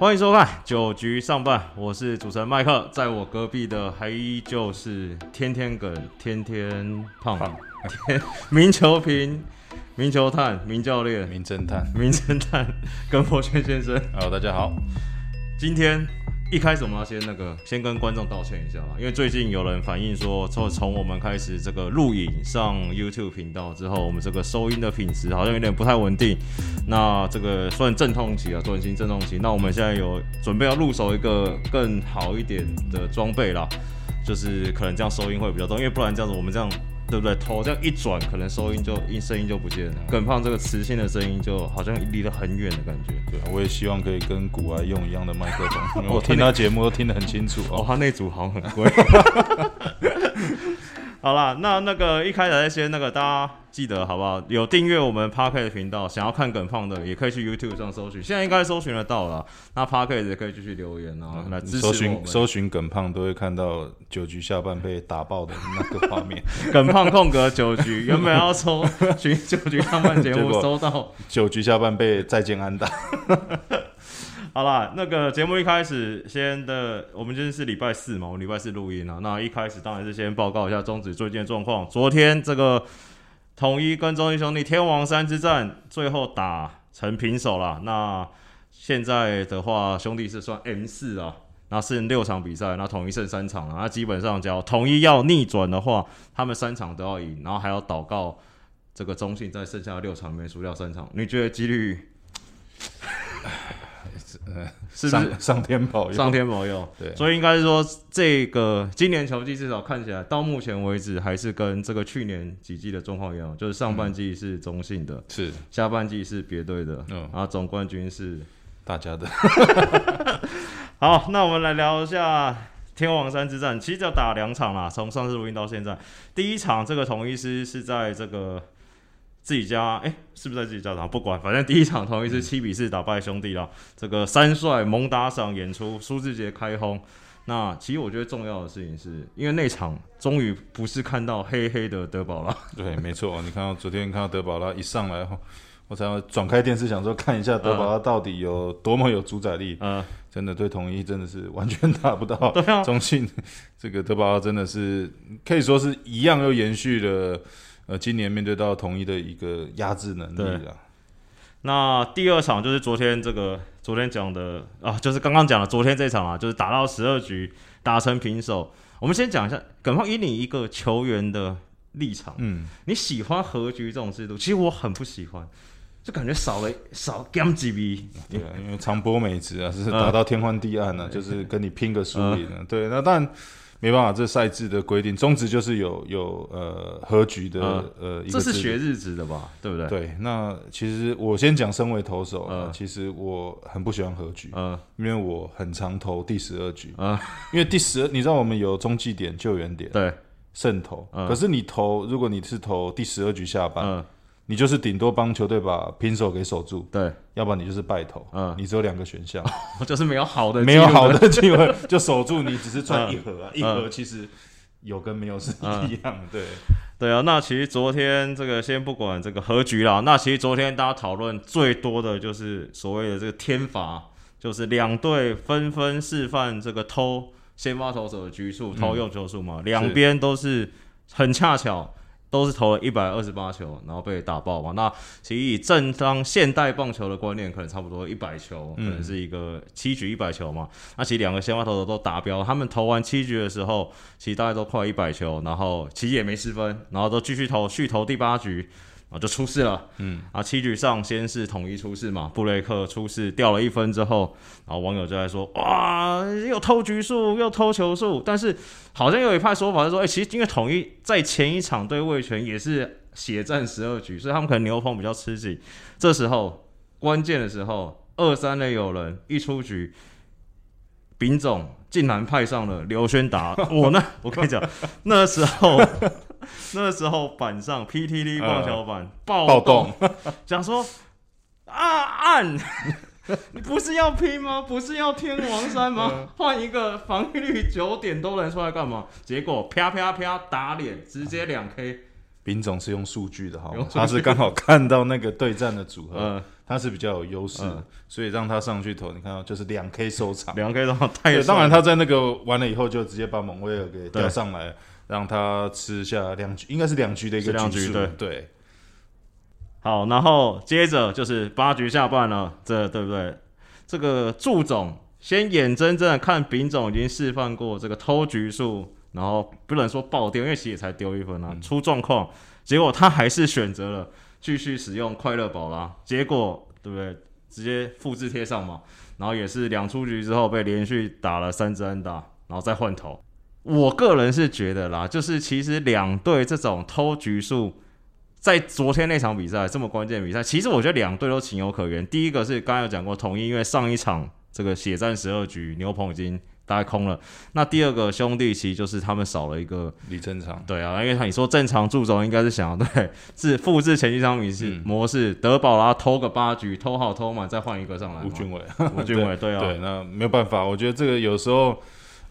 欢迎收看九局上半，我是主持人麦克，在我隔壁的还依旧是天天梗、天天胖、天名球评、名球探、名教练、名侦探，名侦探跟博轩先生。Hello，大家好。今天一开始我们要先那个先跟观众道歉一下吧，因为最近有人反映说，从从我们开始这个录影上 YouTube 频道之后，我们这个收音的品质好像有点不太稳定。那这个算阵痛期啊，转型阵痛期。那我们现在有准备要入手一个更好一点的装备啦，就是可能这样收音会比较重，因为不然这样子我们这样。对不对？头这样一转，可能收音就音声音就不见了。耿胖这个磁性的声音就好像离得很远的感觉。对啊，我也希望可以跟古埃用一样的麦克风，因 为哦我听他节目都听得很清楚哦，哦。他那组好像很贵。好啦，那那个一开始先那个大家记得好不好？有订阅我们 p a r k e 的频道，想要看耿胖的，也可以去 YouTube 上搜寻，现在应该搜寻得到了。那 p a r k e 也可以继续留言啊，来支持搜。寻搜寻耿胖都会看到九局下半被打爆的那个画面，耿胖空格九局，原本要搜 寻九局上半节目，结果搜到九局下半被再见安打。好啦，那个节目一开始先的，我们今天是礼拜四嘛，我们礼拜四录音啊。那一开始当然是先报告一下中职最近的状况。昨天这个统一跟中英兄弟天王山之战，最后打成平手了。那现在的话，兄弟是算 M 四啊，那剩六场比赛，那统一剩三场了。那基本上只要统一要逆转的话，他们三场都要赢，然后还要祷告这个中信在剩下的六场里面输掉三场。你觉得几率？是不是上上天保佑，上天保佑？对所以应该是说，这个今年球季至少看起来到目前为止，还是跟这个去年几季的状况一样，就是上半季是中性的，是下半季是别队的，嗯然后总冠军是。大家的。好，那我们来聊一下天王山之战。其实要打两场啦，从上次录音到现在，第一场这个统一师是在这个自己家，哎、是不是在自己家场？不管，反正第一场统一是七比四打败兄弟啦。这个三帅蒙打赏演出，苏志杰开轰。那其实我觉得重要的事情是，因为那场终于不是看到黑黑的德保拉，对，没错。你看到昨天看到德保拉一上来后，我才要转开电视，想说看一下德保拉到底有多么有主宰力。呃，真的对统一真的是完全打不到。对啊，中信这个德保拉真的是可以说是一样又延续了呃今年面对到统一的一个压制能力对了。那第二场就是昨天这个昨天讲的啊，就是刚刚讲的昨天这场啊，就是打到十二局打成平手。我们先讲一下，耿胖以你一个球员的立场，嗯，你喜欢和局这种制度？其实我很不喜欢，就感觉少了少 game 几比。对啊，因为长波美职啊，是嗯打到天昏地暗啊，就是跟你拼个输赢啊。对，那当然没办法，这赛制的规定，中职就是有有呃和局的、嗯。呃一这是学日职的吧？对不对？，对，那其实我先讲，身为投手啊，嗯。其实我很不喜欢和局，嗯。因为我很常投第十二局，嗯，因为第十二，你知道我们有中继点、救援点、对，胜投，嗯。可是你投，如果你是投第十二局下半，嗯你就是顶多帮球队把平手给守住，对，要不然你就是败投，嗯。你只有两个选项，就是没有好的，没有好。的机会就守住，你只是赚嗯一盒啊，一盒其实有跟没有是一样的，对，对啊，那其实昨天这个先不管这个和局啦，那其实昨天大家讨论最多的就是所谓的这个天罚，就是两队纷纷示范这个偷先发投手的局数、偷用球数嘛，两边都是很恰巧。都是投了一百二十八球，然后被打爆嘛。那其实以正当现代棒球的观念，可能差不多一百球，可能是一个七局一百球嘛。那其实两个先发投手都达标，他们投完七局的时候，其实大概都快一百球，然后其实也没失分，然后都继续投，续投第八局，然后就出事了。嗯，啊，七局上先是统一出事嘛，布雷克出事掉了一分之后，然后网友就在说，哇，又偷局数，又偷球数，但是好像有一派说法是说，哎、其实因为统一在前一场对魏权也是血战十二局，所以他们可能牛棚比较吃紧，这时候关键的时候，二三垒有人一出局。丙总竟然派上了刘轩达，我那我跟你讲，那时候 那时候板上 PTT 棒球板暴暴动动，讲说啊按，你 不是要拼吗？不是要天王山吗？换一个防御率九点多的人出来干嘛？结果啪啪啪打脸，直接两 K。丙总是用数据的好用数？据吗他是刚好看到那个对战的组合，呃，他是比较有优势，嗯所以让他上去投，你看到就是两 K 收场。两 K 的话太对，爽当然他在那个完了以后，就直接把蒙威尔给对调上来，让他吃下两局，应该是两局的一个局数对对，好，然后接着就是八局下半了，这对不对？这个祝总先眼睁睁的看丙总已经示范过这个偷局数，然后不能说爆掉，因为其实也才丢一分啊，出状况，结果他还是选择了继续使用快乐宝啦，结果对不对？直接复制贴上嘛，然后也是两出局之后被连续打了三支安打，然后再换头。我个人是觉得啦，就是其实两队这种偷局数。在昨天那场比赛这么关键的比赛，其实我觉得两队都情有可原。第一个是刚才有讲过，统一因为上一场这个血战十二局，牛棚已经大概空了。那第二个兄弟其实就是他们少了一个，李正常，对啊，因为你说正常助总应该是想要对是复制前一场比赛嗯模式，德保拉偷个八局，偷好偷满再换一个上来嘛。吴俊伟，吴俊伟对啊，对，那没有办法，我觉得这个有时候，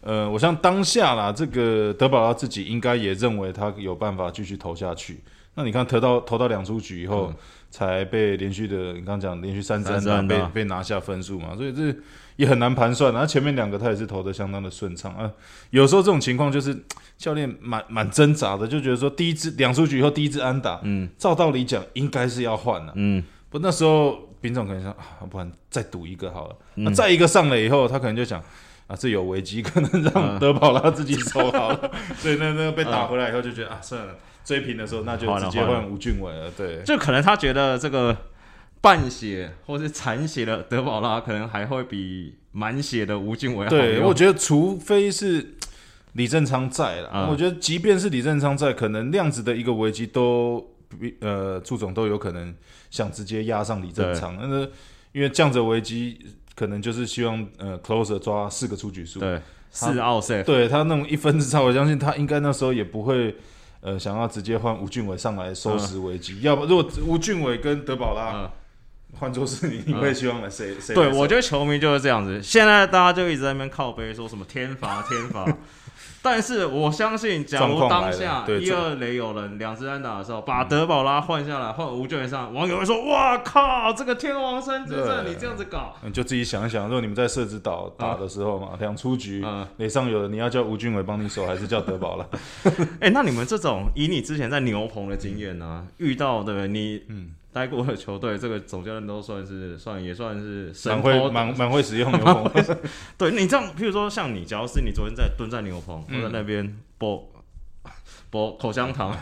呃，我像当下啦，这个德保拉自己应该也认为他有办法继续投下去。那你看投到投到两出局以后，嗯才被连续的，你刚刚讲连续三支安打三支安打被被拿下分数嘛，所以这也很难盘算。然后前面两个他也是投的相当的顺畅啊。有时候这种情况就是教练蛮蛮挣扎的，就觉得说第一支两出局以后第一支安打，嗯照道理讲应该是要换了、嗯，不，那时候丙总可能想啊，不然再赌一个好了。嗯那再一个上了以后，他可能就想啊，这有危机，可能嗯。让德保拉自己守好了。所以那那个被打回来以后，就觉得啊，算了，追平的时候那就直接换吴俊伟了。对，就可能他觉得这个半血或是残血的德保拉，可能还会比满血的吴俊伟好对，用。我觉得除非是 李正昌在了，嗯。我觉得即便是李正昌在，可能量子的一个危机都比呃祝总都有可能想直接压上李正昌，但是因为这样子危机，可能就是希望呃 closer 抓四个出局数，对四奥 safe，对他那种一分之差，我相信他应该那时候也不会。呃，想要直接换吴俊伟上来收拾危机，要不如果吴俊伟跟德保拉嗯。换作是你，你会希望来谁谁来对，我觉得球迷就是这样子。现在大家就一直在那边靠背说什么天罚天罚，但是我相信，假如当下一二垒有人两支安打的时候，把德保拉换下来，换吴俊伟上，网友会说：“哇靠，这个天王山之战，对你这样子搞。你就自己想一想，如果你们在设置岛打的时候嘛，两出局嗯，垒上有人，你要叫吴俊伟帮你守，还是叫德保拉？” 哎，那你们这种以你之前在牛棚的经验呢、遇到对不对？你嗯，待过的球队，这个总教练都算是 算也算是蛮会蛮蛮会使用牛棚，对你这样，譬如说像你，假如是你昨天在蹲在牛棚，我在那边剥剥口香糖，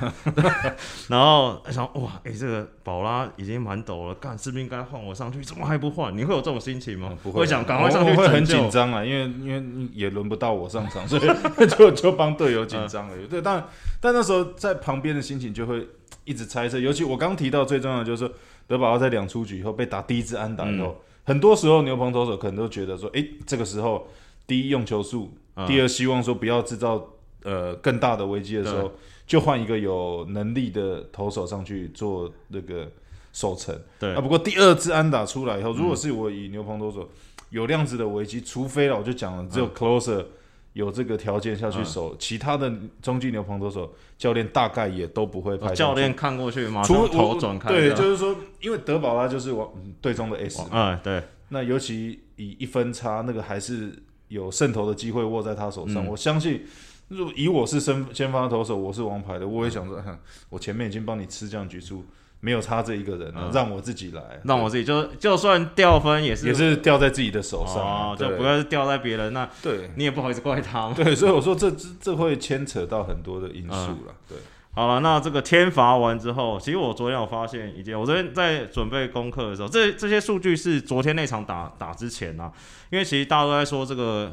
然后想哇，哎、这个宝拉已经蛮抖了，干是不是应该换我上去？怎么还不换？你会有这种心情吗？不会想赶快上去我会很紧张啊，因为因为也轮不到我上场，所以 就就帮队友紧张而已。对，但但那时候在旁边的心情就会一直猜测，尤其我刚提到最重要的就是说，德保拉在两出局以后被打第一支安打以后，很多时候牛棚投手可能都觉得说，诶，这个时候第一用球数，嗯第二希望说不要制造呃更大的危机的时候，就换一个有能力的投手上去做那个守城。对。啊，不过第二支安打出来以后，如果是我以牛棚投手有量子的危机，除非了我就讲了，只有 closer 有这个条件下去守，其他的中继牛棚投手教练大概也都不会派教练看过去，马除上头转开。对，就是说，因为德保拉就是我嗯队中的 S，嘛嗯，对，那尤其以一分差，那个还是有胜投的机会握在他手上。嗯。我相信，如果以我是先先发投手，我是王牌的，我也想说，哼我前面已经帮你吃这样局数，没有差这一个人了，嗯。让我自己来，让我自己就就算掉分也是也是掉在自己的手上就对。不要是掉在别人，那对。你也不好意思怪他嘛。对，所以我说这这这会牵扯到很多的因素了，对，好了，那这个天罚完之后，其实我昨天有发现一件，我昨天在准备功课的时候，这这些数据是昨天那场打打之前啊，因为其实大家都在说这个，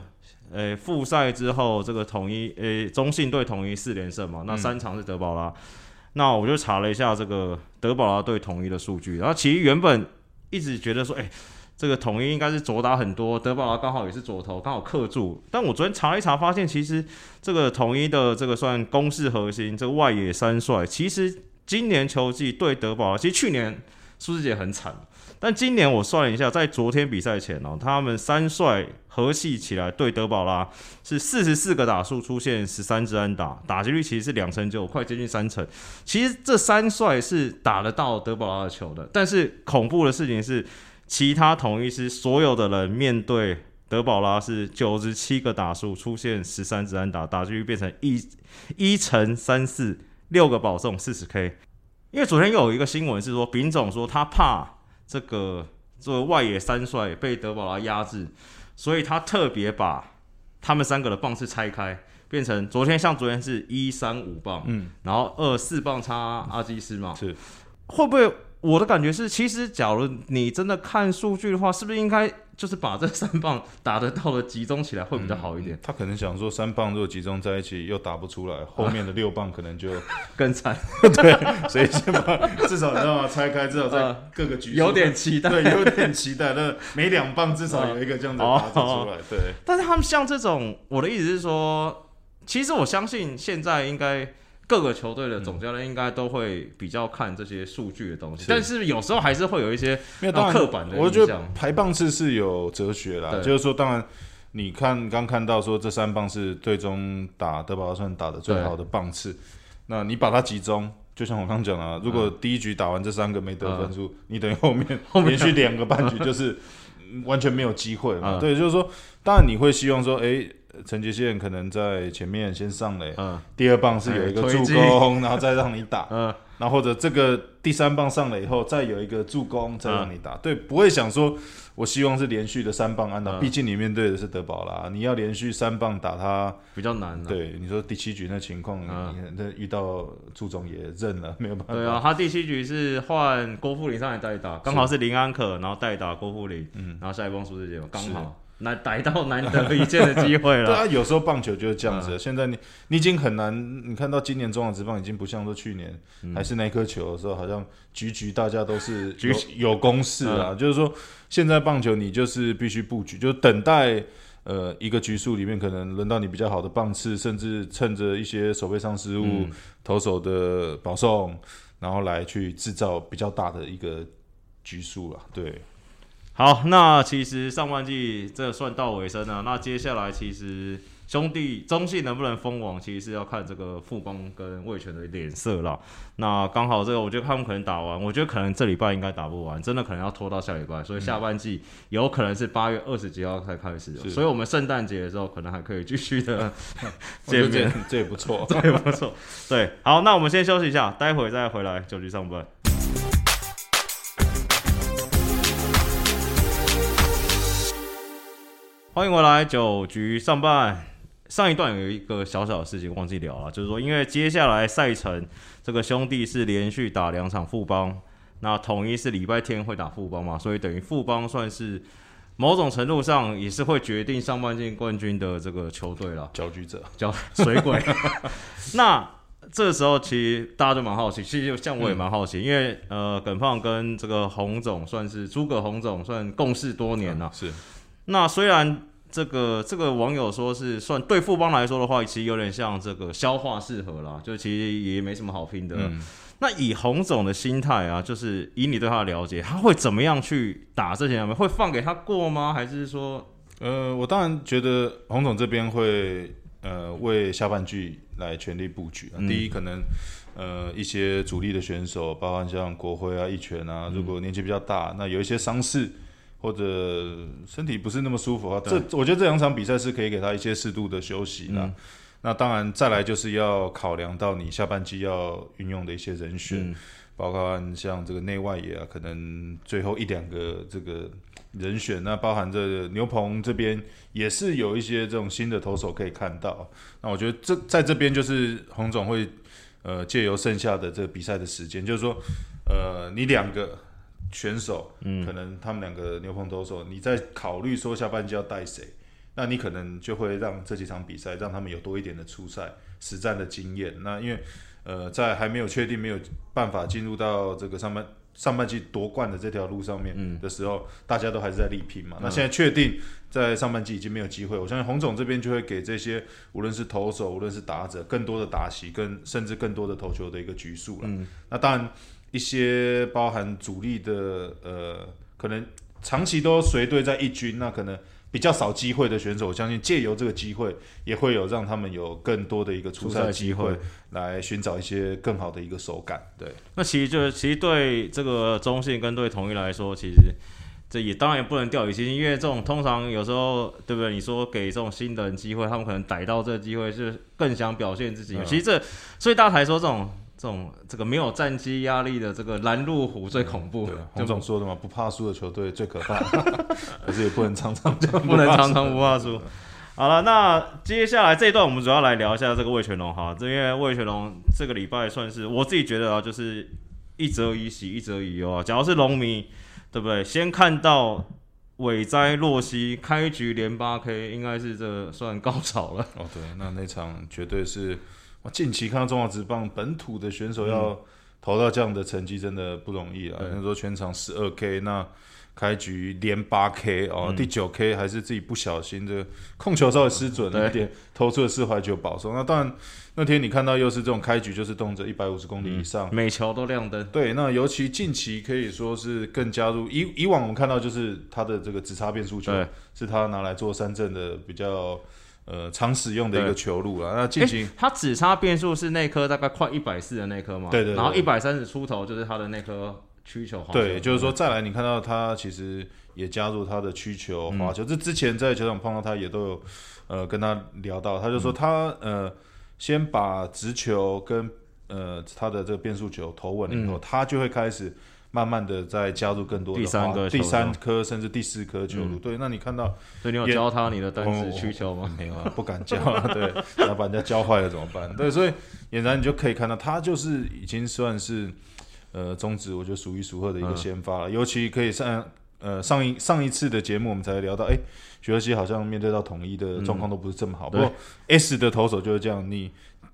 呃，复赛之后这个统一，呃，中信队统一四连胜嘛，那三场是德保拉，那我就查了一下这个德保拉对统一的数据，然后其实原本一直觉得说，哎、这个统一应该是左打很多，德保拉刚好也是左投，刚好克住。但我昨天查了一查，发现其实这个统一的这个算攻势核心，这个外野三帅，其实今年球季对德保拉，其实去年苏志杰很惨，但今年我算了一下，在昨天比赛前哦，他们三帅合系起来对德保拉是四十四个打数出现十三支安打，打击率其实是两成九，快接近三成。其实这三帅是打得到德保拉的球的，但是恐怖的事情是，其他同一师所有的人面对德保拉是九十七个打数出现十三支安打，打击率变成一一乘三四六个保送四十 K。因为昨天又有一个新闻是说，丙总说他怕这个作为外野三帅被德保拉压制，所以他特别把他们三个的棒次拆开，变成昨天像昨天是一三五棒，嗯，然后二四棒插阿基斯嘛，是会不会？我的感觉是，其实假如你真的看数据的话，是不是应该就是把这三棒打得到的集中起来会比较好一点？他可能想说，三棒如果集中在一起又打不出来，后面的六棒可能就更惨，对，所以先把至少你知道吗？拆开，至少在各个局数有点期待，对，有点期待。那每两棒至少有一个这样子打得出来，对。但是他们像这种，我的意思是说，其实我相信现在应该。各个球队的总教练应该都会比较看这些数据的东西，但是有时候还是会有一些刻板的我觉得排棒次是有哲学啦，就是说，当然你看刚看到说这三棒是最终打德保拉算打的最好的棒次，那你把它集中，就像我刚讲了，如果第一局打完这三个没得分数，你等于 后面连续两个半局就是完全没有机会嘛。对，就是说，当然你会希望说，哎。陈杰宪可能在前面先上垒，嗯，第二棒是有一个助攻，然后再让你打，嗯，然后或者这个第三棒上垒以后再有一个助攻，再让你打，对，不会想说我希望是连续的三棒安打，毕竟你面对的是德保拉，你要连续三棒打他比较难，对，你说第七局那情况，你那遇到朱总也认了，没有办法，对啊，他第七局是换郭富林上来代打，刚好是林安可，然后代打郭富林，嗯，然后下一棒苏志杰嘛，刚好。难逮到难得一见的机会了。对啊，有时候棒球就是这样子。现在你你已经很难，你看到今年中华职棒已经不像说去年还是那颗球的时候，好像局局大家都是 有有公式啊。就是说，现在棒球你就是必须布局，就等待呃一个局数里面可能轮到你比较好的棒次，甚至趁着一些手背上失误、投手的保送，然后来去制造比较大的一个局数了。对。好，那其实上半季这算到尾声了。那接下来其实兄弟中信能不能封王，其实是要看这个富邦跟魏权的脸色了。那刚好这个，我觉得他们可能打完，我觉得可能这礼拜应该打不完，真的可能要拖到下礼拜。所以下半季有可能是八月二十几号才开始。所以我们圣诞节的时候可能还可以继续的见面，这也不错，这也不错。对，好，那我们先休息一下，待会再回来九局上班。欢迎回来九局上半。上一段有一个小小的事情忘记聊了，就是说，因为接下来赛程这个兄弟是连续打两场副帮，那统一是礼拜天会打副帮嘛，所以等于副帮算是某种程度上也是会决定上半季冠军的这个球队了。搅局者，搅水鬼。那这时候其实大家都蛮好奇，其实像我也蛮好奇，因为呃，耿胖跟这个洪总算是诸葛洪总算共事多年了，是。那虽然这个这个网友说是算对富邦来说的话，其实有点像这个消化适合啦，就其实也没什么好拼的。那以洪总的心态啊，就是以你对他的了解，他会怎么样去打这些人？会放给他过吗？还是说，呃，我当然觉得洪总这边会呃为下半季来全力布局。第一，可能呃一些主力的选手，包括像国辉啊、一拳啊，如果年纪比较大，那有一些伤势。或者身体不是那么舒服啊，这我觉得这两场比赛是可以给他一些适度的休息的。那当然，再来就是要考量到你下半季要运用的一些人选，包括像这个内外野啊，可能最后一两个这个人选，那包含这牛棚这边也是有一些这种新的投手可以看到。那我觉得这在这边就是洪总会呃借由剩下的这个比赛的时间，就是说呃你两个。选手，嗯，可能他们两个牛棚投手，你在考虑说下半季要带谁，那你可能就会让这几场比赛让他们有多一点的出赛实战的经验。那因为，呃，在还没有确定没有办法进入到这个上半上半季夺冠的这条路上面的时候，大家都还是在力拼嘛。那现在确定在上半季已经没有机会，我相信洪总这边就会给这些无论是投手，无论是打者，更多的打席，跟甚至更多的投球的一个局数了。那当然。一些包含主力的呃，可可能长期都随队在一军，那可能比较少机会的选手，我相信借由这个机会，也会有让他们有更多的一个出赛机会，来寻找一些更好的一个手感。对，那其实就是其实对这个中信跟对统一来说，其实。这也当然也不能掉以轻心，因为这种通常有时候，对不对？你说给这种新的人机会，他们可能逮到这个机会是更想表现自己。其实这，所以大家才说这种这种这个没有战机压力的这个拦路虎最恐怖。洪总说的嘛，不怕输的球队最可怕，可是也不能常常就不能常常不怕输。好了，那接下来这一段我们主要来聊一下这个魏全龙哈，因为魏全龙这个礼拜算是我自己觉得啊，就是一则以喜，一则以忧啊。假如是龙迷。对不对？先看到伟哉洛西开局连八 K，应该是这算高潮了。哦，对，那那场绝对是我近期看到中华职棒本土的选手要投到这样的成绩，真的不容易啊。那时候全场十二 K，那。开局连八 K 哦，第九 K 还是自己不小心这个控球稍微失准了一点，投出了四怀球保送。那当然那天你看到又是这种开局就是动辄一百五十公里以上，每球都亮灯。对，那尤其近期可以说是更加入以以往我们看到就是他的这个直插变速球，是他拿来做三振的比较呃常使用的一个球路了。那进行他只差变速是那颗大概快一百四的那颗嘛？对对。然后一百三十出头就是他的那颗。曲球对，就是说再来，你看到他其实也加入他的曲球滑球。这之前在球场碰到他，也都有呃跟他聊到，他就说他呃先把直球跟呃他的这个变速球投稳了以后，他就会开始慢慢的再加入更多的第三个第三颗甚至第四颗球路。对，那你看到，所以你有教他你的单子曲球吗？没有啊，不敢教啊。对，要把人家教坏了怎么办？对，所以俨然你就可以看到，他就是已经算是。呃，中职我觉得数一数二的一个先发了，尤其可以上呃上一上一次的节目，我们才聊到，哎，徐若曦好像面对到统一的状况都不是这么好。不过 S 的投手就是这样，你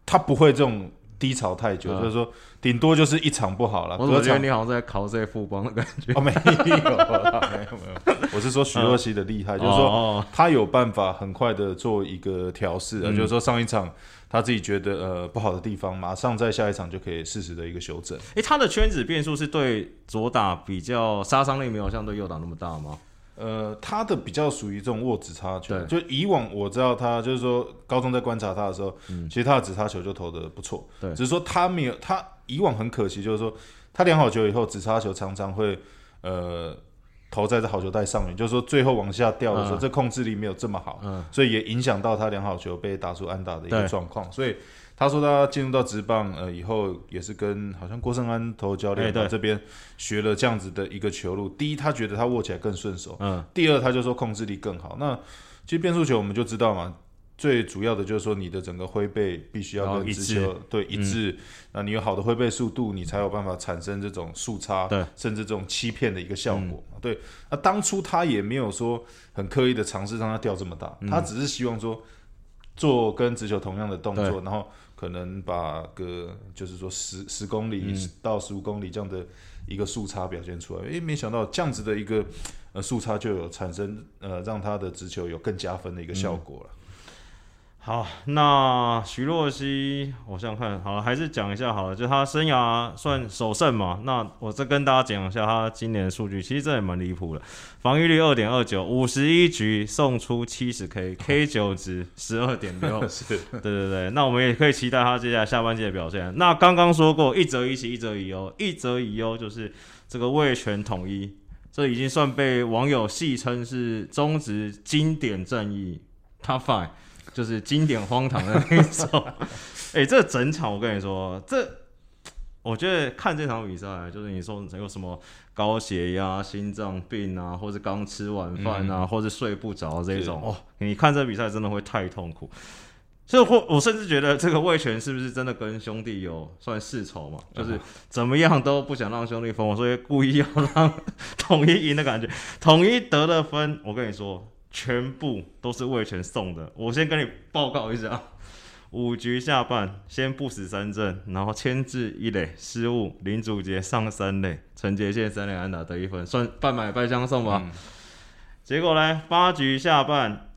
他不会这种低潮太久，就是说顶多就是一场不好了。我觉得你好像在考这些副帮的感觉。哦，没有，没有，没有。我是说徐若曦的厉害，就是说他有办法很快的做一个调试，就是说上一场。他自己觉得呃不好的地方，马上在下一场就可以适时的一个修正。诶，他的圈子变数是对左打比较杀伤力没有像对右打那么大吗？呃，他的比较属于这种握指插球，就以往我知道他就是说高中在观察他的时候，其实他的指插球就投的不错，对，只是说他没有他以往很可惜，就是说他量好球以后指插球常常会呃。投在这好球带上面，就是说最后往下掉的时候，这控制力没有这么好，嗯。所以也影响到他量好球被打出安打的一个状况。所以他说他进入到职棒呃以后，也是跟好像郭胜安投教练这边学了这样子的一个球路。第一，他觉得他握起来更顺手；嗯，第二，他就说控制力更好。那其实变速球我们就知道嘛。最主要的就是说，你的整个挥背必须要跟直球对一致，那你有好的挥背速度，你才有办法产生这种速差，甚至这种欺骗的一个效果。对，那当初他也没有说很刻意的尝试让它掉这么大，他只是希望说做跟直球同样的动作，然后可能把个就是说十十公里到十五公里这样的一个速差表现出来。诶，没想到这样子的一个呃速差就有产生呃让他的直球有更加分的一个效果了。好，那徐若曦，我想看，好，还是讲一下好了，就他生涯算首胜嘛。那我再跟大家讲一下他今年的数据，其实这也蛮离谱的，防御率二点二九，五十一局送出七十 K，K 九值十二点六，是，对对对。那我们也可以期待他接下来下半季的表现。那刚刚说过，一则以喜，一则以忧，一则以忧就是这个卫权统一，这已经算被网友戏称是中职经典战役，Top Five。就是经典荒唐的那种，哎，这整场我跟你说，这我觉得看这场比赛，就是你说有什么高血压、心脏病啊，或者刚吃完饭啊，或者睡不着这种，哦，你看这比赛真的会太痛苦。所以，我我甚至觉得这个魏权是不是真的跟兄弟有算世仇嘛？就是怎么样都不想让兄弟分，所以故意要让 统一赢的感觉。统一得了分，我跟你说。全部都是魏权送的。我先跟你报告一下，五局下半先不死三振，然后牵制一垒失误，林祖杰上三垒，陈杰宪三垒安打得一分，算半买半相送吧。结果呢，八局下半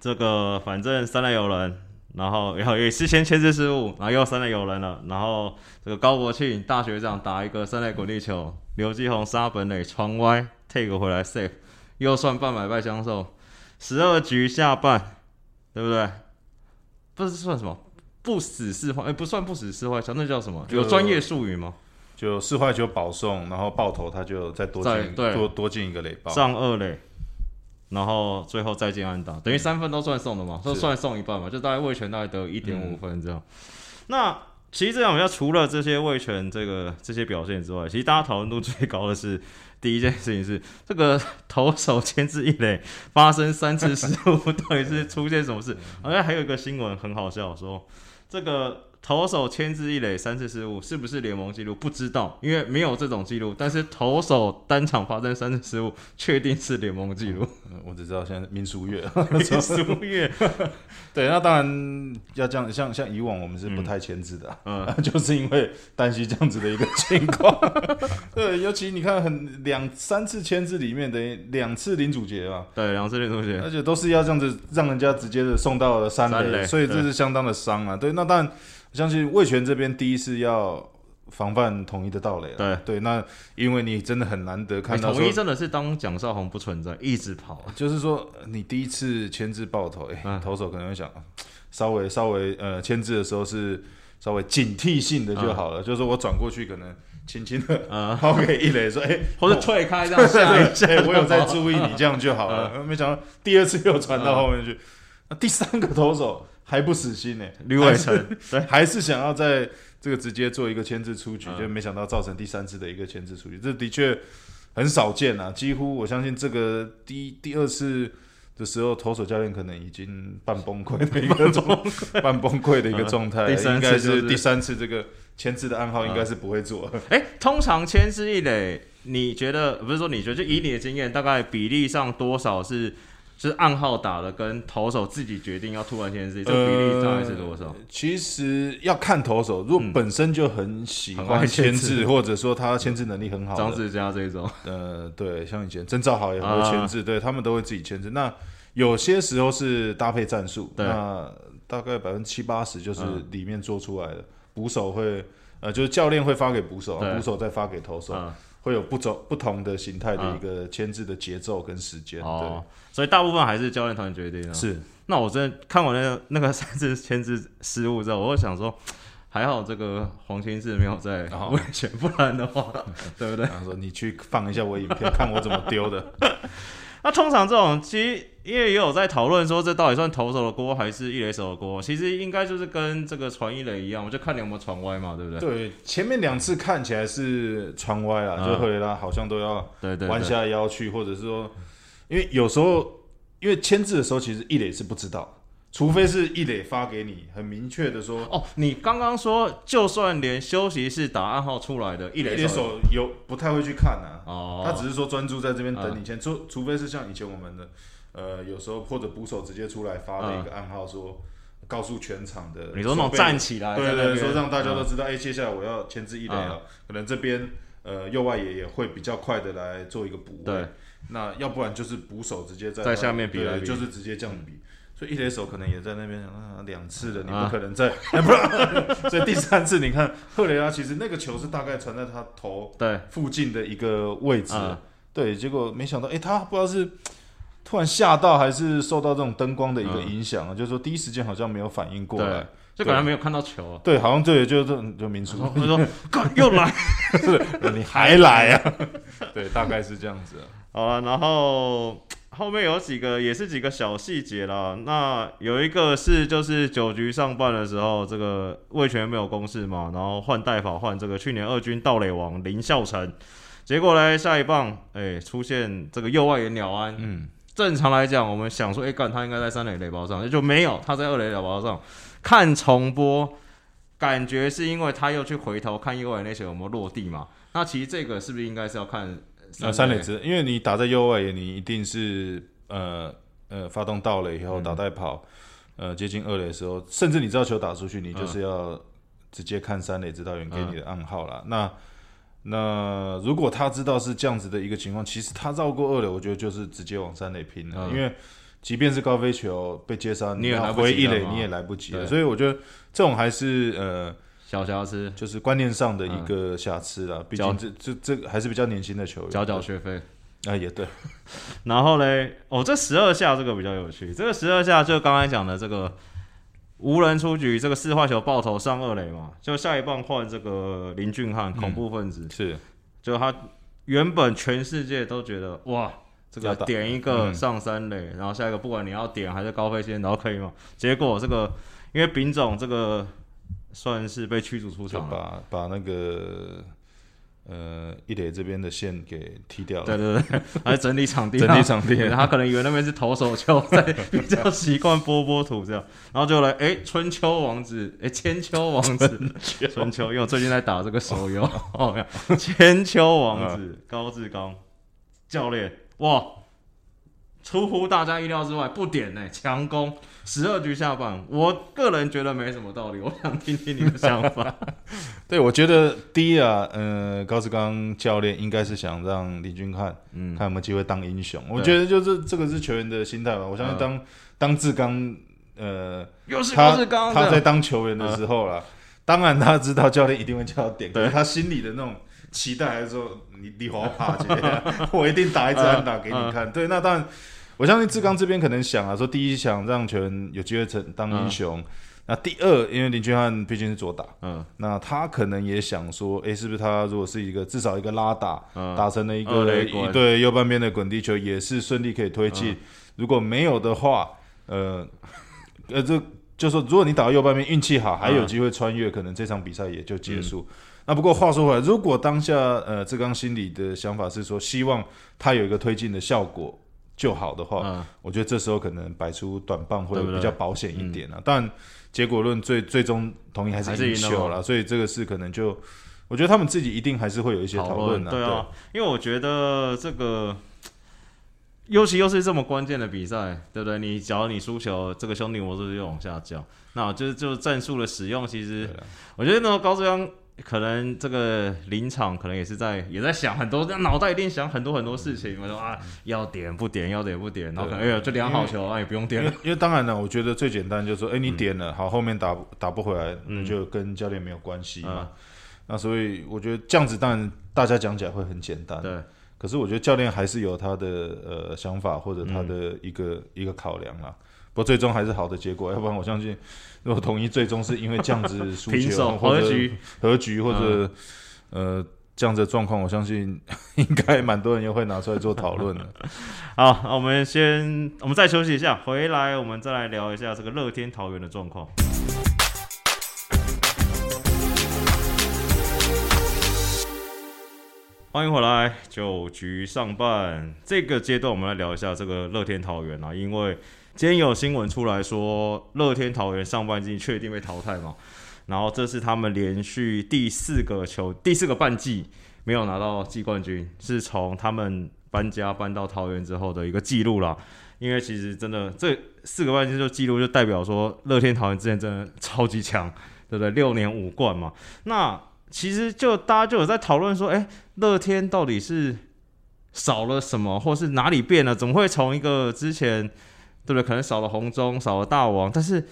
这个反正三垒有人，然后然后也是先牵制失误，然后又三垒有人了，然后这个高国庆大学长打一个三垒滚地球，刘继宏杀本垒窗歪。take 回来 save，又算半买败相受，十二局下半，对不对？不是算什么不死是坏，哎、不算不死是坏球，那叫什么？有专业术语吗？就四坏球保送，然后爆头他就再多进多多进一个垒包。上二垒，然后最后再进安打，等于三分都算送的嘛，都算送一半嘛，就大概魏权大概得一点五分这样。那其实这场比赛除了这些魏权这个这些表现之外，其实大家讨论度最高的是第一件事情是这个投手签字一垒发生三次失误，到底是出现什么事？好像还有一个新闻很好笑，说这个。投手牵制一垒三次失误是不是联盟纪录？不知道，因为没有这种记录。但是投手单场发生三次失误，确定是联盟纪录。嗯我只知道现在民俗月，民俗月，对，那当然要这样，像像以往我们是不太牵制的啊、嗯，就是因为担心这样子的一个情况。对，尤其你看很两三次牵制里面等于两次零主角嘛，对，两次连出血，而且都是要这样子让人家直接的送到了三垒，三所以这是相当的伤啊。对，那当然我相信魏权这边第一次要防范统一的盗垒啊。对。对，那因为你真的很难得看欸到说统一真的是当蒋少红不存在，一直跑。就是说，你第一次牵制爆头，哎、嗯。投手可能会想，稍微稍微呃牵制的时候是稍微警惕性的就好了，就是说我转过去可能轻轻的呃，抛给一垒说，哎、或者退开这样下一下，对，我有在注意你，这样就好了。没想到第二次又传到后面去，那第三个投手还不死心呢、吕伟成，对，还是想要在这个直接做一个牵制出局，嗯。就没想到造成第三次的一个牵制出局，这的确很少见啊。几乎我相信这个第第二次的时候，投手教练可能已经半崩溃的一个状，半崩溃。的一个状态，第三次是是第三次这个签字的暗号应该是不会做。哎、通常签字一垒，你觉得不是说你觉得，就以你的经验，大概比例上多少是就是暗号打的，跟投手自己决定要突然牵制，这个比例大概是多少？呃其实要看投手，如果嗯本身就很喜欢牵牵制制，或者说他牵制能力很好的，张志佳这种，呃，对，像以前曾兆豪也啊会牵制，对他们都会自己牵制。那有些时候是搭配战术，那大概百分之七八十就是嗯里面做出来的。捕手会，呃，就是教练会发给捕手，捕手再发给投手，嗯，会有不走不同的形态的嗯一个牵制的节奏跟时间。哦，所以大部分还是教练团决定啊。是那我真的看完那个那个三次牵制失误之后，我就想说，还好这个黄金是没有在哦危险，不然的话，对不对？然后说你去放一下我影片，看我怎么丢的。那通常这种，其实因为也有在讨论说，这到底算投手的锅还是一垒手的锅？其实应该就是跟这个传一垒一样，就看你有没有传歪嘛，对不对？对，前面两次看起来是传歪了，嗯就赫雷拉好像都要对对对弯下腰去，或者是说，因为有时候因为签字的时候，其实一垒是不知道，除非是一垒发给你很明确的说，哦，你刚刚说，就算连休息室打暗号出来的一一垒手，手有不太会去看啊，哦，他只是说专注在这边等你签，除除非是像以前我们的，呃，有时候或者捕手直接出来发了一个暗号说。告诉全场的，你说那种站起来，对对，说让大家都嗯知道，哎、接下来我要牵制一垒了，可能这边呃右外野也会比较快的来做一个补位，对，那要不然就是捕手直接在在下面比对来比。就是直接这样比。所以一垒手可能也在那边啊，两次了，你啊。不可能再，不，所以第三次你看赫雷拉其实那个球是大概传在他头对，附近的一个位置，嗯。对，结果没想到，哎、他不知道是突然吓到还是受到这种灯光的一个影响，啊就是说第一时间好像没有反应过来，，就可能没有看到球啊。对，好像对，就就就民俗，我说，干又来，是 你还来啊？对，大概是这样子啊。好了，然后后面有几个也是几个小细节啦。那有一个是就是九局上半的时候，这个魏权没有攻势嘛，然后换代法换这个去年二军盗垒王林孝成，结果呢下一棒哎、出现这个右外野鸟安，嗯，正常来讲我们想说哎干、他应该在三垒垒包上，就没有他在二垒垒包上，看重播。感觉是因为他又去回头看右外野那球有没有落地嘛？那其实这个是不是应该是要看呃，三垒值，因为你打在右外野，你一定是呃呃发动到了以后嗯打带跑，呃接近二垒的时候，甚至你知道球打出去，你就是要直接看三垒指导员给你的暗号啦。那那如果他知道是这样子的一个情况，其实他绕过二垒，我觉得就是直接往三垒拼了，嗯。因为即便是高飞球被接杀，你也来不及回一垒你也来不及了，所以我觉得这种还是呃。小瑕疵，就是观念上的一个瑕疵啦，毕交竟这这这个还是比较年轻的球员，缴缴学费。啊，也对，然后嘞，哦，这十二下这个比较有趣，这个十二下就刚才讲的这个无人出局，这个四坏球爆头上二垒嘛，就下一棒换这个林俊汉恐怖分子，是就他原本全世界都觉得哇。这个点一个嗯上三垒，然后下一个不管你要点还是高飞先，然后可以吗？结果这个因为丙总这个算是被驱逐出场了，把把那个呃一垒这边的线给踢掉了，对对对，还整理场地，整理场地他可能以为那边是投手球，在比较习惯波波土这样，然后就来哎、春秋王子，哎、千秋王子，春秋，因为我最近在打这个手游，哦，千秋王子高志刚教练，哇，出乎大家意料之外，不点呢、强攻十二局下半，我个人觉得没什么道理，我想听听你的想法。对，我觉得第一啊，呃，高志刚教练应该是想让李俊汉嗯，看有没有机会当英雄。我觉得就是这个是球员的心态吧。我相信当、当志刚，呃，又是他高志刚，他在当球员的时候啦，当然他知道教练一定会叫他点，对可是他心里的那种期待还是说，你你好怕姐，我一定打一支安打给你看。对，那当然，我相信志刚这边可能想啊，说第一想让球员有机会成当英雄。那第二，因为林俊汉毕竟是左打，嗯那他可能也想说，诶，是不是他如果是一个至少一个拉打，嗯，打成了一个一对右半边的滚地球，也是顺利可以推进。如果没有的话，呃，呃，这就说如果你打到右半边运气好，还有机会穿越，可能这场比赛也就结束。那不过话说回来，如果当下呃志刚心里的想法是说，希望他有一个推进的效果就好的话，嗯。我觉得这时候可能摆出短棒会比较保险一点啊。但结果论最最终同意还还是赢球了，所以这个事可能就。我觉得他们自己一定还是会有一些讨讨论啊，对。啊，因为我觉得这个，尤其又是这么关键的比赛，对不对？你假如你输球，这个兄弟模式就往下降，那就是就是战术的使用，其实我觉得呢，高志刚可能这个临场可能也是在也在想很多，脑袋一定想很多很多事情。我说啊，要点不点，要点不点，然后可能哎对呀就量好球啊，也不用点了因为。当然了，我觉得最简单就是说，哎、你点了，好，后面打打不回来，嗯那就跟教练没有关系嘛。嗯那所以我觉得这样子，当然大家讲起来会很简单，对，可是我觉得教练还是有他的呃想法或者他嗯的一个、一个考量啦。不过最终还是好的结果，要不然我相信，如果统一最终是因为这样子输球 和局，和局或者、呃这样子的状况，我相信 应该蛮多人又会拿出来做讨论的。好，那我们先我们再休息一下，回来我们再来聊一下这个乐天桃园的状况。欢迎回来，九局上半这个阶段，我们来聊一下这个乐天桃园啊，因为今天有新闻出来说，乐天桃园上半季确定被淘汰嘛，然后这是他们连续第四个球第四个半季没有拿到季冠军，是从他们搬家搬到桃园之后的一个记录啦。因为其实真的这四个半季就记录，就代表说乐天桃园之前真的超级强，对不对？六年五冠嘛。那其实就大家就有在讨论说，哎，乐天到底是少了什么，或是哪里变了？怎么会从一个之前对不对？可能少了红中，少了大王，但是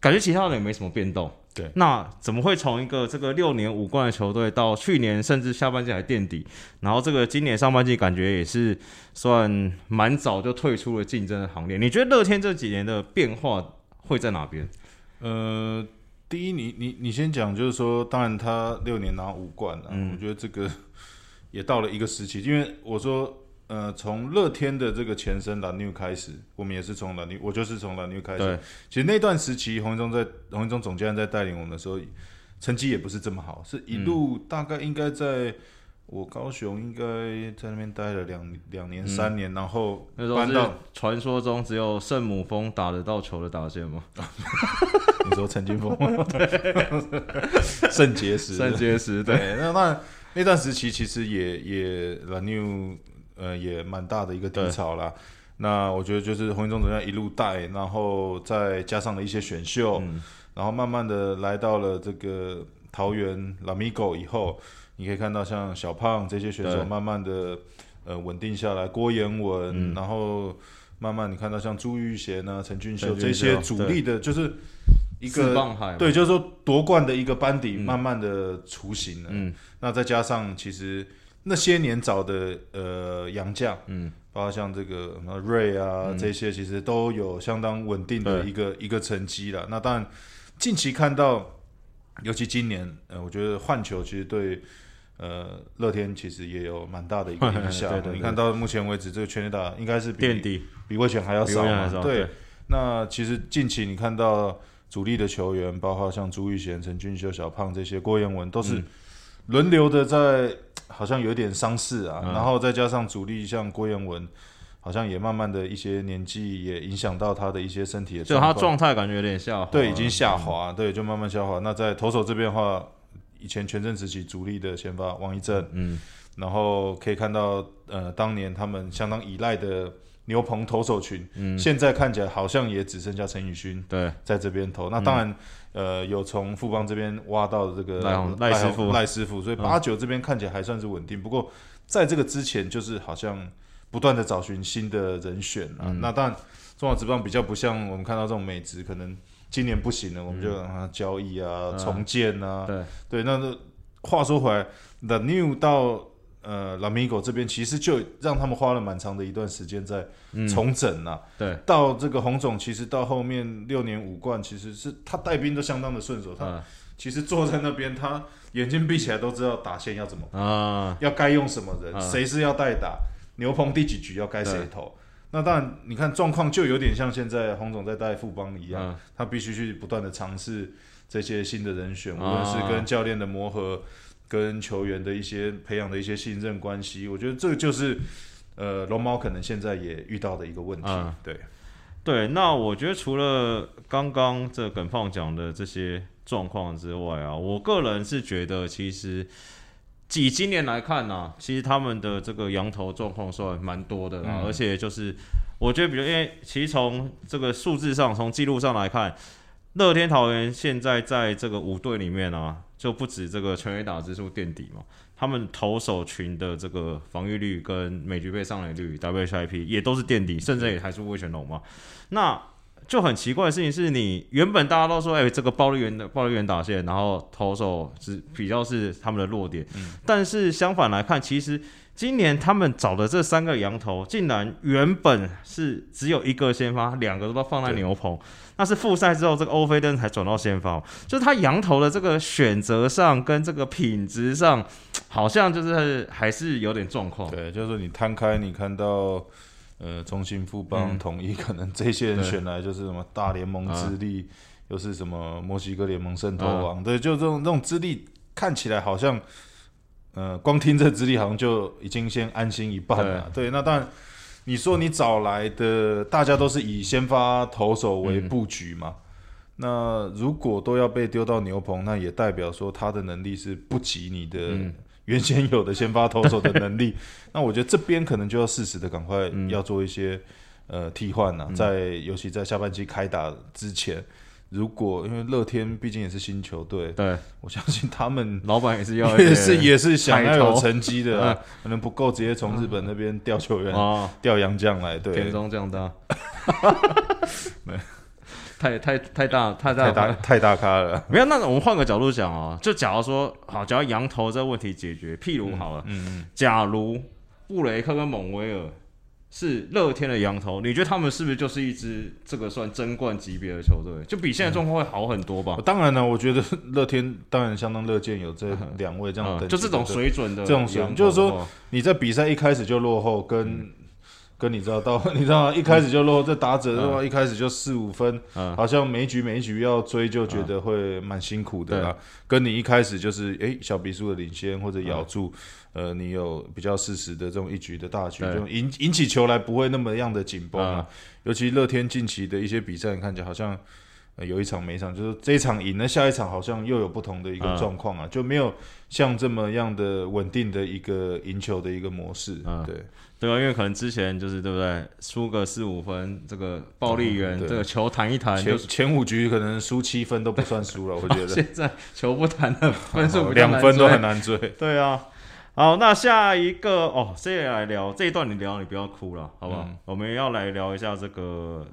感觉其他人也没什么变动。对那怎么会从一个这个六年五冠的球队，到去年甚至下半季还垫底，然后这个今年上半季感觉也是算蛮早就退出了竞争的行列？你觉得乐天这几年的变化会在哪边？呃，第一，你你你先讲，就是说，当然他六年拿五冠啊，嗯我觉得这个也到了一个时期，因为我说，呃，从乐天的这个前身蓝牛开始，我们也是从蓝牛，我就是从蓝牛开始。对，其实那段时期，洪一中在洪一中总教练在带领我们的时候，成绩也不是这么好，是一路大概应该在。我高雄应该在那边待了两两年、三年，然后那时候是搬到传说中只有圣母峰打得到球的打线吗？你说陈金峰，肾 结石，肾结石，对，对，那那那段时期其实也也蓝牛呃也蛮大的一个低潮啦。那我觉得就是洪一中总这样一路带，然后再加上了一些选秀，嗯。然后慢慢的来到了这个桃园拉米狗以后，你可以看到像小胖这些选手慢慢的呃稳定下来，郭彦文，嗯。然后慢慢你看到像朱玉贤啊、陈俊秀这些主力的，就是一四个对，就是说夺冠的一个班底嗯。慢慢的雏形了。嗯，那再加上其实那些年找的呃洋将，嗯，包括像这个呃瑞啊、这些，其实都有相当稳定的一个一个成绩了。那当然，近期看到，尤其今年，呃，我觉得换球其实对呃乐天其实也有蛮大的一个影响。对对对你看到目前为止，这个全垒打应该是比垫底。比魏权还要少嘛？对。对，那其实近期你看到主力的球员，包括像朱玉贤、陈俊秀、小胖这些，郭彦文都是嗯。轮流的在，好像有点伤势啊。嗯然后再加上主力像郭彦文，好像也慢慢的一些年纪也影响到他的一些身体的就他状态感觉有点下滑，对，已经下滑，对，就慢慢下滑。那在投手这边的话，以前全盛时期主力的先发王一正，嗯，然后可以看到，呃，当年他们相当依赖的牛棚投手群，嗯。现在看起来好像也只剩下陈宇勋对，在这边投。那当然，呃，有从富邦这边挖到的这个赖赖师傅。赖师傅，所以八九这边看起来还算是稳定。不过在这个之前，就是好像不断的找寻新的人选啊。嗯。那当然，中华职棒比较不像我们看到这种美职，可能今年不行了，我们就让它交易啊、嗯。重建啊。对。对，那那话说回来，The New 到呃 Lamigo 这边，其实就让他们花了蛮长的一段时间在嗯，重整啊。对，到这个洪总，其实到后面六年五冠，其实是他带兵都相当的顺手。他嗯。其实坐在那边，他眼睛闭起来都知道打线要怎么，啊，要该用什么人，嗯。谁是要代打，牛棚第几局要该谁投。那当然，你看状况就有点像现在洪总在带富邦一样，嗯。他必须去不断的尝试这些新的人选，无啊论是跟教练的磨合，跟球员的一些培养的一些信任关系，我觉得这个就是呃龙猫可能现在也遇到的一个问题。嗯对，对，那我觉得除了刚刚这耿胖讲的这些状况之外啊，我个人是觉得其实。以今年来看呢、其实他们的这个羊头状况算蛮多的啦，嗯而且就是我觉得，比如因为其实从这个数字上，从记录上来看，乐天桃园现在在这个五队里面啊，就不止这个全垒打之数垫底嘛，他们投手群的这个防御率跟每局被上垒率 WHIP 也都是垫底，甚至也还是魏全龙嘛。那就很奇怪的事情是你原本大家都说，哎、这个暴力员的暴力员打线，然后投手是比较是他们的弱点，但是相反来看，其实今年他们找的这三个羊头，竟然原本是只有一个先发，两个都放在牛棚。那是复赛之后，这个欧菲登才转到先发，就是他羊头的这个选择上跟这个品质上，好像就是还是有点状况。对，就是说你摊开，你看到呃中信富邦、嗯统一，可能这些人对选来就是什么大联盟资历，又是什么墨西哥联盟胜投嗯王，对，就这种这种资历看起来好像，呃，光听这资历好像就已经先安心一半了。对，那当然。你说你找来的大家都是以先发投手为嗯布局嘛？那如果都要被丢到牛棚，那也代表说他的能力是不及你的嗯原先有的先发投手的能力。那我觉得这边可能就要适时的赶快嗯要做一些、呃替换呐、在尤其在下半季开打之前，如果因为乐天毕竟也是新球队，对，我相信他们 老板也是要也是也是想要有成绩的啊、可能不够直接从日本那边调球员、哦，调洋将来，对。田，中将大，太太太大太大。太大太大咖了。没有，那我们换个角度讲啊，就假如说，好，假如羊头这个问题解决，譬如好了，嗯嗯，假如布雷克跟蒙威尔是乐天的羊头，你觉得他们是不是就是一支这个算争冠级别的球队？就比现在状况会好很多吧？当然了，我觉得乐天当然相当乐见有这两位这样的、嗯，就这种水准的这种水准就是说你在比赛一开始就落后，跟、跟你知道到 你知道吗？一开始就落后，这打者的话、一开始就四五分，嗯好像每一局每一局要追，就觉得会蛮辛苦的啦。跟你一开始就是诶小比数的领先或者咬住，呃，你有比较适时的这种一局的大局，对就引引起球来不会那么样的紧绷啊。嗯尤其乐天近期的一些比赛，你看起来好像。呃，有一场没一场，就是这一场赢了，下一场好像又有不同的一个嗯状况啊，就没有像这么样的稳定的一个赢球的一个模式。嗯对，对啊，因为可能之前就是对不对，输个四五分，这个暴力员、这个球弹一弹，前就是前五局可能输七分都不算输了，我觉得 现在球不弹了，分数两分都很难追。对啊，好，那下一个哦，这也来聊这一段，你聊你不要哭了，好不好？嗯我们要来聊一下这个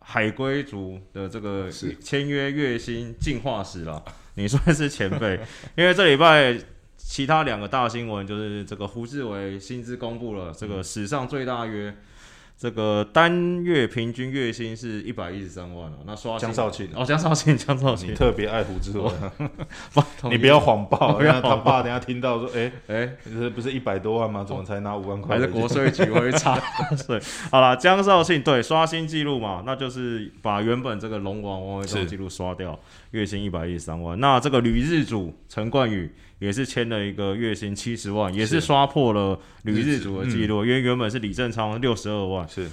海龟族的这个是签约月薪进化史了。你算是前辈，因为这礼拜其他两个大新闻就是这个胡志伟薪资公布了，这个史上最大约。这个单月平均月薪是一百一十三万哦，那刷江少庆哦，江少庆，江少庆你，特别爱胡志伟，你不要谎报，让他爸等下听到说，哎，哎，这不是一百多万吗？怎么才拿五万块还？是国税局会查 税。好了，江少庆对刷新记录嘛，那就是把原本这个龙王王维忠是记录刷掉，月薪一百一十三万。那这个旅日主陈冠宇也是签了一个月薪七十万，也是是刷破了旅日主的记录，因为原本是李正昌六十二万。是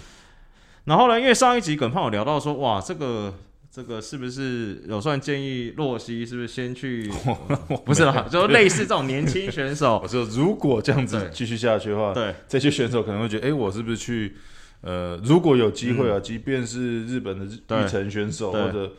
然后呢，因为上一集耿胖有聊到说，哇，这个。这个是不是有算建议洛西是不是先去？不是啦，就类似这种年轻选手 我，说，如果这样子对继续下去的话，对这些选手可能会觉得，哎，我是不是去？呃，如果有机会啊，即便是日本的日嗯对日程选手或者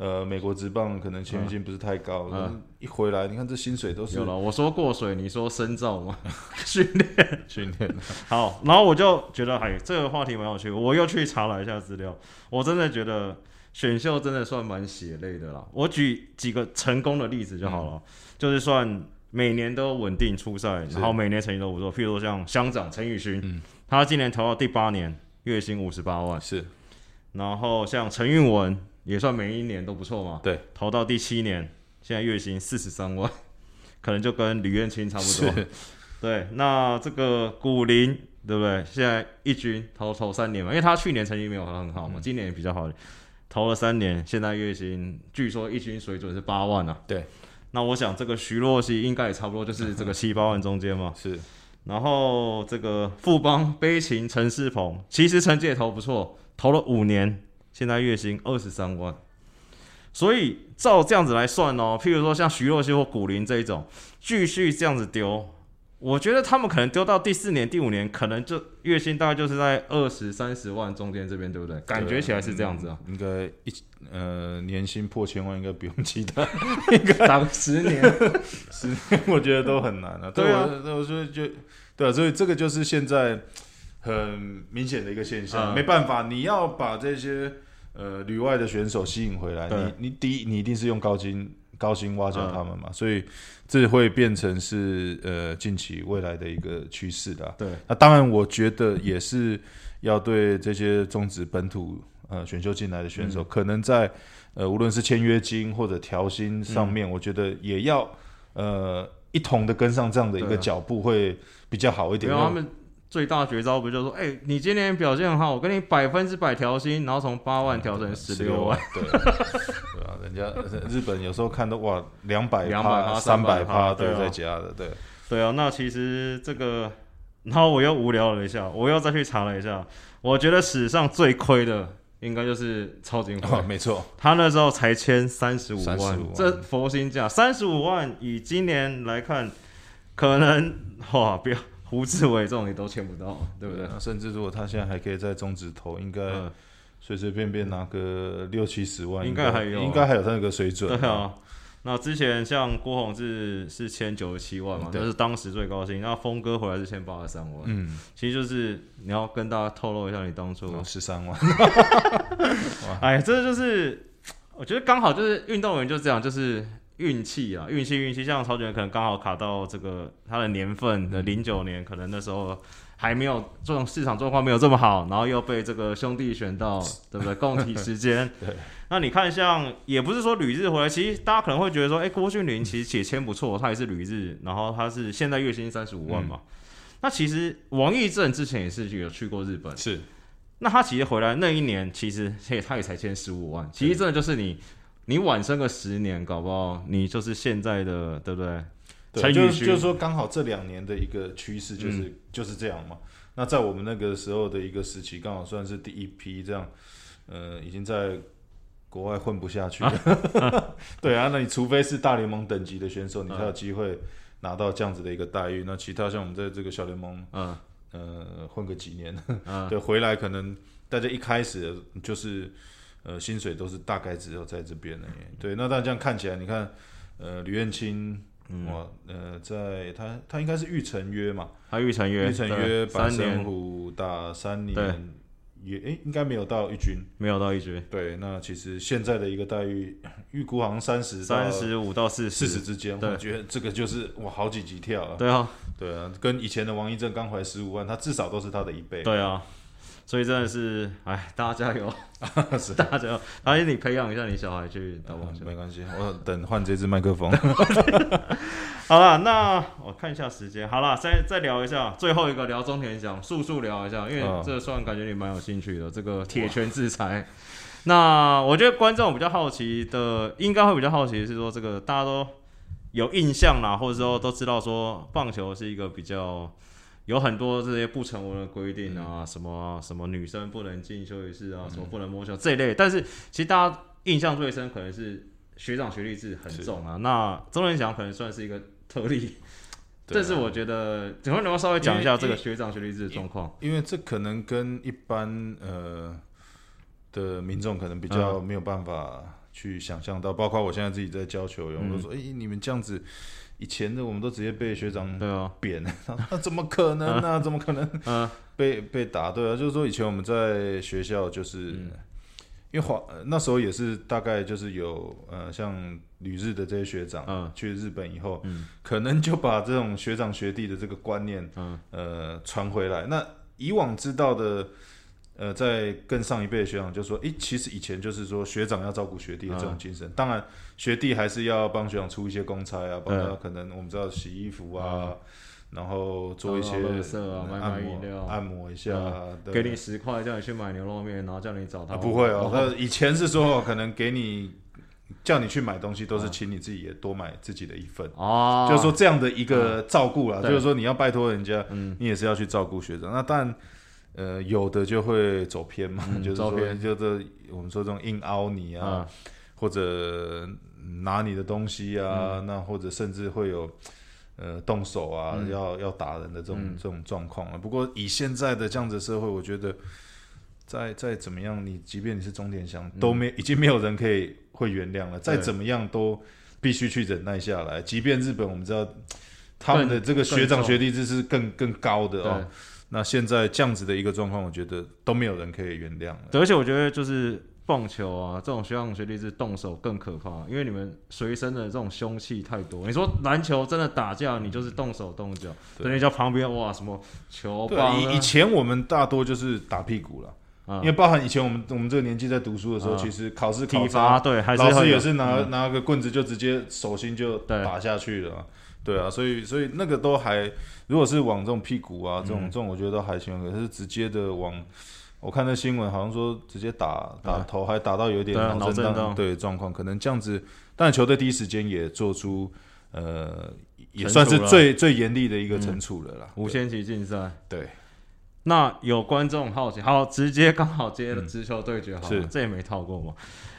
呃美国职棒，可能签约金不是太高，一回来，你看这薪水都是有了。我说过水，你说深造嘛，训练。训练。好，然后我就觉得，哎，这个话题蛮有趣，我又去查了一下资料，我真的觉得选秀真的算蛮血泪的啦。我举几个成功的例子就好了，就是算每年都稳定出赛，然后每年成绩都不错。譬如说像乡长陈宇勋，嗯他今年投到第八年，月薪五十八万。是然后像陈韵文也算每一年都不错嘛，对，投到第七年，现在月薪四十三万，可能就跟吕彦青差不多。对，那这个古林对不对？现在一军投投三年嘛，因为他去年成绩没有很好嘛，嗯今年也比较好，投了三年，现在月薪据说一军水准是八万啊。对，那我想这个徐若曦应该也差不多就是 这个七八万中间嘛。是然后这个富邦悲情陈世鹏，其实成绩也投不错，投了五年，现在月薪二十三万。所以照这样子来算哦，譬如说像徐若曦或古林这一种，继续这样子丢，我觉得他们可能丢到第四年、第五年，可能就月薪大概就是在二十三十万中间这边，对不对？感觉起来是这样子啊。应该一呃年薪破千万应该不用期待，打个十年，十我觉得都很难啊。对啊我，我说就对啊，所以这个就是现在很明显的一个现象，嗯没办法，你要把这些呃旅外的选手吸引回来，你你第一你一定是用高薪高薪挖角嗯。他们嘛，所以这会变成是呃近期未来的一个趋势的啊、对，那当然，我觉得也是要对这些中职本土呃选秀进来的选嗯。手，可能在呃无论是签约金或者调薪上面，我觉得也要呃一同的跟上这样的一个脚步，会比较好一点。最大绝招不就是说，哎、你今年表现很好，我跟你百分之百调薪，然后从八万调成十六万。，对 对啊，人家日本有时候看到哇两百两百趴、三百300趴对对啊。在加的，对。对啊，那其实这个，然后我又无聊了一下，我又再去查了一下，我觉得史上最亏的应该就是超金辉，哦，没错，他那时候才签三十五35万万，这佛心价三十五万，以今年来看，可能哇，不要胡志伟这种你都签不到，对不对？那甚至如果他现在还可以在中职投，应该嗯，随随便便拿个六七十万，应该还有啊应该还有他那个水准。对啊。那之前像郭宏志是签九十七万嘛，对这是当时最高薪。那峰哥回来是签八十三万，嗯，其实就是你要跟大家透露一下你当初 十三万，哎，这就是我觉得刚好就是运动员就这样，就是运气啊，运气运气。像曹卷可能刚好卡到这个他的年份的零九年，可能那时候还没有这种市场状况没有这么好，然后又被这个兄弟选到，对不对？共体时间。对。那你看，像也不是说旅日回来，其实大家可能会觉得说，哎、郭俊麟其实也签不错，他也是旅日，然后他是现在月薪三十五万嘛。那其实王义正之前也是有去过日本，是那他其实回来那一年，其实也，他也才签十五万，其实真的就是你，你晚生个十年，搞不好你就是现在的，对不对？对，就是就是说刚好这两年的一个趋势就是、就是这样嘛。那在我们那个时候的一个时期，刚好算是第一批这样，呃，已经在国外混不下去了。对啊，那你除非是大联盟等级的选手，你才有机会拿到这样子的一个待遇。那其他像我们在这个小联盟，嗯呃，混个几年，嗯，对，回来可能大家一开始就是呃薪水都是大概只有在这边的。对，那但这样看起来，你看呃吕彦青。嗯哇，呃，在他他应该是预成约嘛，他预成约，预成对约三年，虎打三对年，也诶、应该没有到一军。没有到一军，对，那其实现在的一个待遇，预估好像三十三十五到四四十十，之间，我觉得这个就是哇好几级跳啊。对啊，对啊，跟以前的王一正刚回来十五万，他至少都是他的一倍。对啊，所以真的是，哎，大家加油，是大家加油，而且你培养一下你小孩去打棒球。没关系，我等换这支麦克风。好了，那我看一下时间。好了，再再聊一下，最后一个聊中田翔，速速聊一下，因为嗯这算感觉你蛮有兴趣的。这个铁拳制裁，那我觉得观众比较好奇的，应该会比较好奇的是说，这个大家都有印象啦，或者说都知道说棒球是一个比较。有很多这些不成文的规定啊，什么什么女生不能进休息室啊，什么不能摸球这一类，但是其实大家印象最深可能是学长学历制很重啊。那周仁祥可能算是一个特例，对啊。但是我觉得，请问能不能稍微讲一下这个学长学历制的状况？因为这可能跟一般呃的民众可能比较嗯。没有办法去想象到，包括我现在自己在教球员，嗯我都说，哎、你们这样子，以前的我们都直接被学长对啊，扁，那怎么可能呢、怎么可能嗯被被打？对啊，就是说以前我们在学校就是。嗯。因为华呃那时候也是大概就是有呃像旅日的这些学长，嗯。去日本以后，嗯。可能就把这种学长学弟的这个观念，嗯。呃，传回来。那以往知道的，呃，在更上一辈的学长就说，诶，其实以前就是说学长要照顾学弟的这种精神。当然，学弟还是要帮学长出一些公差啊，帮他可能我们知道洗衣服啊，然后做一些按摩按摩一下给你十块叫你去买牛肉面，然后叫你找他。啊，不会哦，那以前是说可能给你叫你去买东西，都啊是请你自己也多买自己的一份。哦，就是说这样的一个照顾啦，就是说你要拜托人家，嗯你也是要去照顾学长。那当然，呃，有的就会走偏嘛，嗯 就是说，就是我们说这种硬凹你啊，啊，或者拿你的东西嗯。啊，那或者甚至会有呃动手啊，嗯。要要打人的这种、嗯。这种状况啊。不过以现在的这样子社会，我觉得再再怎么样，你即便你是钟点祥，都没已经没有人可以会原谅了，再怎么样都必须去忍耐下来。即便日本我们知道他们的这个学长学弟制是更更高的哦对。那现在这样子的一个状况，我觉得都没有人可以原谅了。而且我觉得就是棒球啊，这种学长学弟是动手更可怕，因为你们随身的这种凶器太多。你说篮球真的打架，你就是动手动脚，对等你叫旁边哇什么球对棒啊，以以前我们大多就是打屁股了。啊因为包含以前我们我们这个年纪在读书的时候，啊其实考试考体罚差，对，还是老师也是拿、嗯拿个棍子就直接手心就打下去了啊。对啊，所以所以那个都还，如果是往这种屁股啊，这种、嗯这种，我觉得都还行。可是直接的往，我看那新闻好像说直接打打啊头，还打到有点脑震荡对状况，可能这样子。但，球队第一时间也做出呃，也算是最最严厉的一个嗯惩处了啦。无限期竞赛。对，那有观众好奇，好，直接刚好接了直球对决，好了，是这也没套过嘛。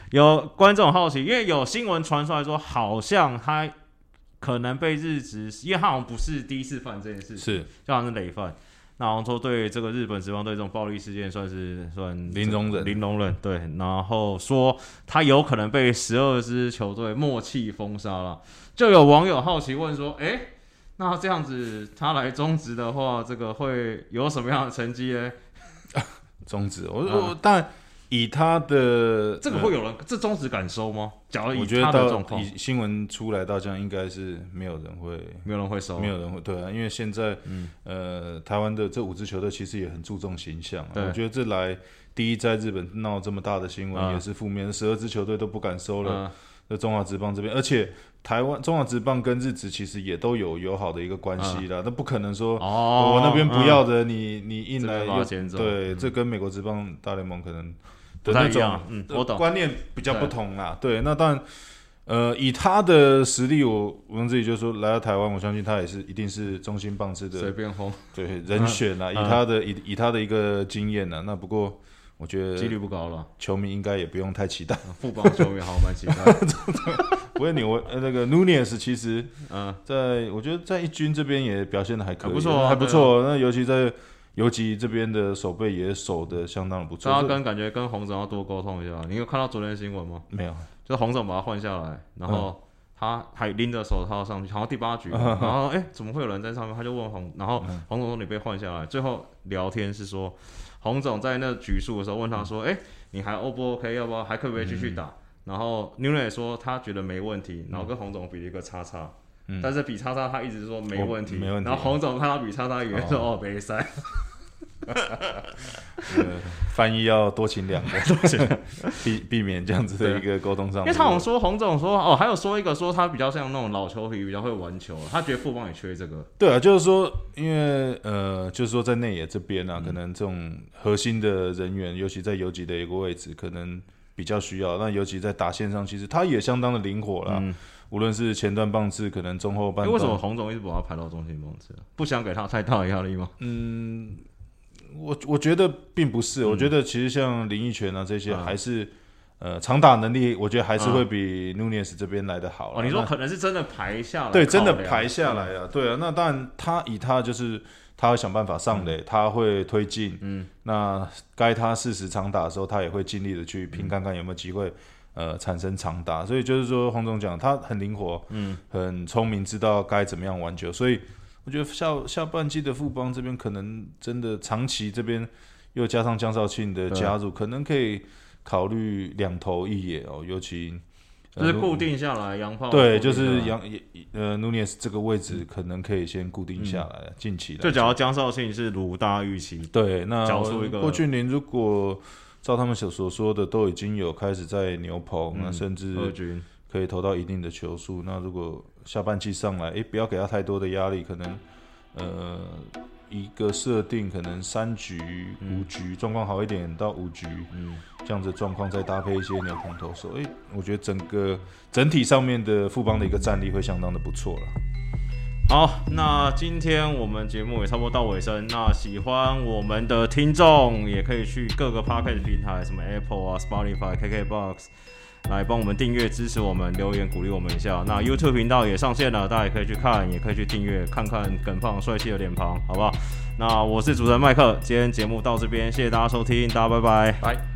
有观众好奇，因为有新闻传出来说，好像他可能被日职，因为他好像不是第一次犯这件事，是就好像是累犯。那好像说对这个日本职棒队这种暴力事件算是算零容忍零容忍对，然后说他有可能被十二支球队默契封杀了。就有网友好奇问说，哎、那这样子他来中职的话，这个会有什么样的成绩呢？中职，我啊我但以他的这个会有人、这中职敢收吗？假如以我觉得他的状况，到以新闻出来到这样，应该是没有人会，没有人会收，没有人会对啊，因为现在嗯呃，台湾的这五支球队其实也很注重形象、啊。我觉得这来第一，在日本闹这么大的新闻啊也是负面，十二支球队都不敢收了。嗯在中华职棒这边，而且台湾中华职棒跟日职其实也都有友好的一个关系啦，那不可能说。哦，我那边不嗯要的，你你硬来又它捡走对，嗯这跟美国职棒大联盟可能不的那种太一样，嗯，呃我懂，观念比较不同啦。对，那当然，呃，以他的实力，我我们自己就说来到台湾，我相信他也是一定是中心棒次的随便轰，对人选啦。嗯以他的以以他的一个经验呢，那不过我觉得几得率不高了。球迷应该也不用太期待。副帮球迷好蛮期待，不过你我呃那个 Nunez 其实嗯，在我觉得在一军这边也表现的还可以，还不错啊还不错。那尤其在游击这边的守备也守的相当的不错。这大家跟感觉跟洪总要多沟通一下。你有看到昨天的新闻吗？没有就是洪总把他换下来，然后他还拎着手套上去，好像第八局，然后哎、怎么会有人在上面？他就问洪，然后洪总说你被换下来。最后聊天是说，洪总在那局数的时候问他说，哎、你还 O 不 OK？要不要还可不可以继续打？然后 n e w l a n 说他觉得没问题，然后跟洪总比了一个叉叉。但是比叉叉，他一直说没问题，哦没问题然后洪总看到比叉叉，以为说哦没赛，呃翻译要多请两个，避避免这样子的一个沟通上。因为他好像说洪总说哦，还有说一个说他比较像那种老球皮，比较会玩球，他觉得富邦也缺这个。对啊，就是说，因为呃，就是说在内野这边啊，可能这种核心的人员，尤其在游击的一个位置，可能比较需要。那尤其在打线上，其实他也相当的灵活啦。无论是前段棒次，可能中后半段，嗯为什么洪总一直把他排到中心棒次？不想给他太大的压力吗？嗯，我我觉得并不是，我觉得其实像林奕泉啊这些，嗯还是、呃长打能力，我觉得还是会比 Nunez 这边来的好啦。哦，你说可能是真的排下来，对，真的排下。来啊，对啊，那当然他以他就是他会想办法上垒，他会推进，嗯，那该他适时长打的时候，他也会尽力的去拼看看有没有机会。呃，产生长打，所以就是说，洪总讲他很灵活，嗯，很聪明，知道该怎么样玩球，所以我觉得下下半季的富邦这边可能真的长期这边又加上江少庆的加入，可能可以考虑两头一野哦，尤其呃就是固定下来，洋炮对，就是杨呃 Nunez 这个位置可能可以先固定下来，近期来就假如江少庆是如大预期，对，那郭俊霖如果照他们所所说的，都已经有开始在牛棚，那甚至可以投到一定的球数。那如果下半季上来，诶，不要给他太多的压力，可能呃一个设定可能三局、五局状况好一点到五局，嗯，这样子的状况再搭配一些牛棚投手，诶，我觉得整个整体上面的富邦的一个战力会相当的不错了。好，那今天我们节目也差不多到尾声。那喜欢我们的听众也可以去各个 podcast 平台，什么 Apple 啊、Spotify、KKBox 来帮我们订阅支持我们，留言鼓励我们一下。那 YouTube 频道也上线了，大家也可以去看，也可以去订阅，看看耿胖帅气的脸庞，好不好？那我是主持人麦克，今天节目到这边，谢谢大家收听，大家拜拜。拜。